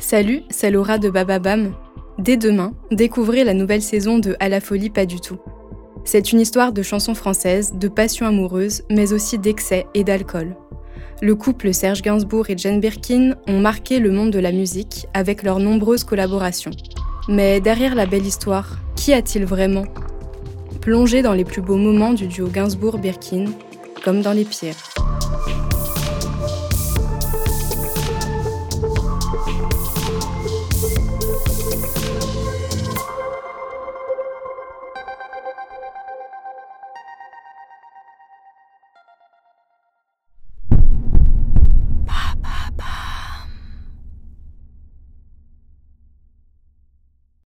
Salut, c'est Laura de Bababam. Dès demain, découvrez la nouvelle saison de À la folie pas du tout. C'est une histoire de chansons françaises, de passion amoureuse, mais aussi d'excès et d'alcool. Le couple Serge Gainsbourg et Jane Birkin ont marqué le monde de la musique avec leurs nombreuses collaborations. Mais derrière la belle histoire, qui a-t-il vraiment? Plongez dans les plus beaux moments du duo Gainsbourg-Birkin, comme dans les pires.